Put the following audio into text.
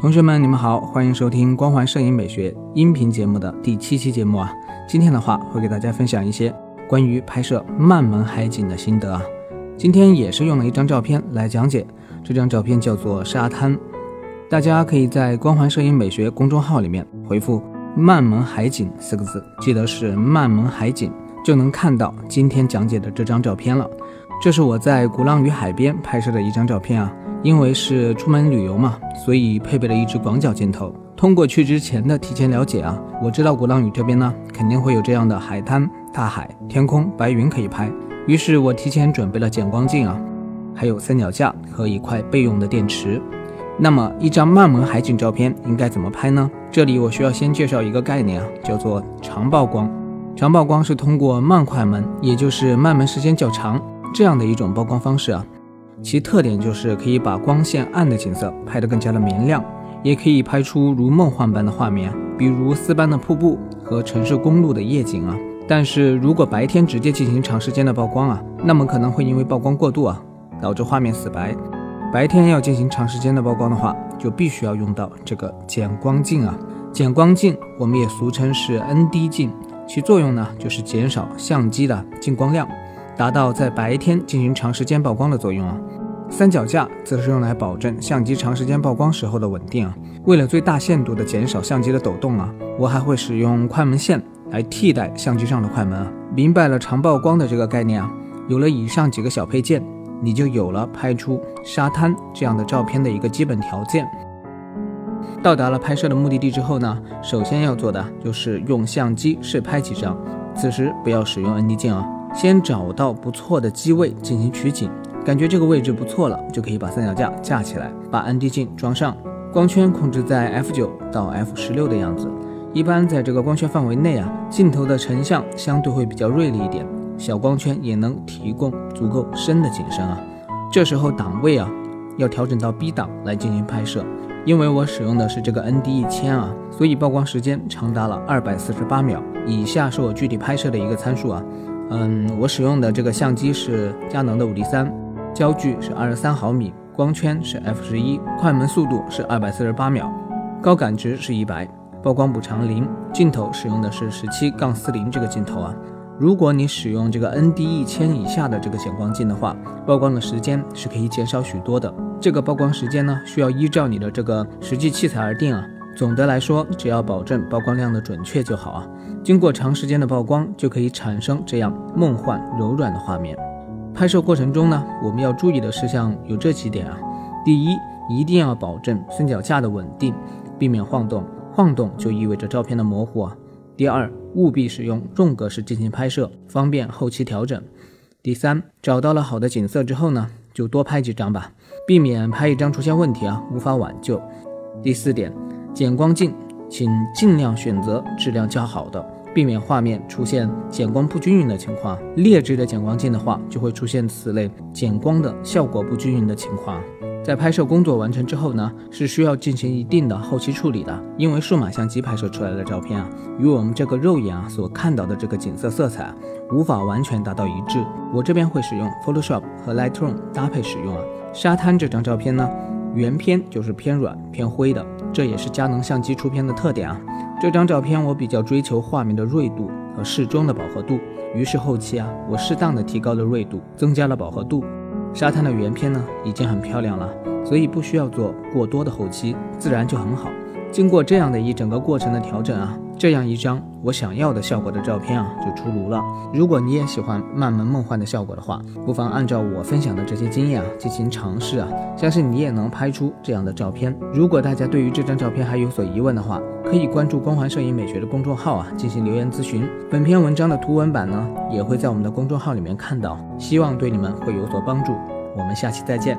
同学们，你们好，欢迎收听光环摄影美学音频节目的第七期节目啊。今天的话会给大家分享一些关于拍摄慢门海景的心得啊。今天也是用了一张照片来讲解，这张照片叫做沙滩。大家可以在光环摄影美学公众号里面回复“慢门海景”四个字，记得是慢门海景，就能看到今天讲解的这张照片了。这是我在鼓浪屿海边拍摄的一张照片啊。因为是出门旅游嘛，所以配备了一支广角镜头。通过去之前的提前了解啊，我知道鼓浪屿这边呢肯定会有这样的海滩、大海、天空、白云可以拍。于是我提前准备了减光镜啊，还有三脚架和一块备用的电池。那么一张慢门海景照片应该怎么拍呢？这里我需要先介绍一个概念啊，叫做长曝光。长曝光是通过慢快门，也就是慢门时间较长这样的一种曝光方式啊。其特点就是可以把光线暗的景色拍得更加的明亮，也可以拍出如梦幻般的画面，比如丝般的瀑布和城市公路的夜景啊。但是如果白天直接进行长时间的曝光啊，那么可能会因为曝光过度啊，导致画面死白。白天要进行长时间的曝光的话，就必须要用到这个减光镜啊。减光镜我们也俗称是 ND 镜，其作用呢就是减少相机的进光量。达到在白天进行长时间曝光的作用啊。三脚架则是用来保证相机长时间曝光时候的稳定啊。为了最大限度的减少相机的抖动啊，我还会使用快门线来替代相机上的快门啊。明白了长曝光的这个概念啊，有了以上几个小配件，你就有了拍出沙滩这样的照片的一个基本条件。到达了拍摄的目的地之后呢，首先要做的就是用相机试拍几张，此时不要使用 ND 镜啊。先找到不错的机位进行取景，感觉这个位置不错了，就可以把三脚架架起来，把 ND 镜装上，光圈控制在 f 九到 f 十六的样子。一般在这个光圈范围内啊，镜头的成像相对会比较锐利一点，小光圈也能提供足够深的景深啊。这时候档位啊，要调整到 B 档来进行拍摄。因为我使用的是这个 ND 一千啊，所以曝光时间长达了二百四十八秒。以下是我具体拍摄的一个参数啊。嗯，我使用的这个相机是佳能的五 D 三，焦距是二十三毫米，光圈是 f 十一，快门速度是二百四十八秒，高感值是一百，曝光补偿零。镜头使用的是十七杠四零这个镜头啊。如果你使用这个 ND 一千以下的这个减光镜的话，曝光的时间是可以减少许多的。这个曝光时间呢，需要依照你的这个实际器材而定啊。总的来说，只要保证曝光量的准确就好啊。经过长时间的曝光，就可以产生这样梦幻柔软的画面。拍摄过程中呢，我们要注意的事项有这几点啊。第一，一定要保证三脚架的稳定，避免晃动，晃动就意味着照片的模糊啊。第二，务必使用重格式进行拍摄，方便后期调整。第三，找到了好的景色之后呢，就多拍几张吧，避免拍一张出现问题啊，无法挽救。第四点。减光镜，请尽量选择质量较好的，避免画面出现减光不均匀的情况。劣质的减光镜的话，就会出现此类减光的效果不均匀的情况。在拍摄工作完成之后呢，是需要进行一定的后期处理的，因为数码相机拍摄出来的照片啊，与我们这个肉眼啊所看到的这个景色色彩无法完全达到一致。我这边会使用 Photoshop 和 Lightroom 搭配使用啊。沙滩这张照片呢，原片就是偏软偏灰的。这也是佳能相机出片的特点啊！这张照片我比较追求画面的锐度和适中的饱和度，于是后期啊，我适当的提高了锐度，增加了饱和度。沙滩的原片呢，已经很漂亮了，所以不需要做过多的后期，自然就很好。经过这样的一整个过程的调整啊。这样一张我想要的效果的照片啊，就出炉了。如果你也喜欢慢门梦幻的效果的话，不妨按照我分享的这些经验啊进行尝试啊，相信你也能拍出这样的照片。如果大家对于这张照片还有所疑问的话，可以关注光环摄影美学的公众号啊进行留言咨询。本篇文章的图文版呢也会在我们的公众号里面看到，希望对你们会有所帮助。我们下期再见。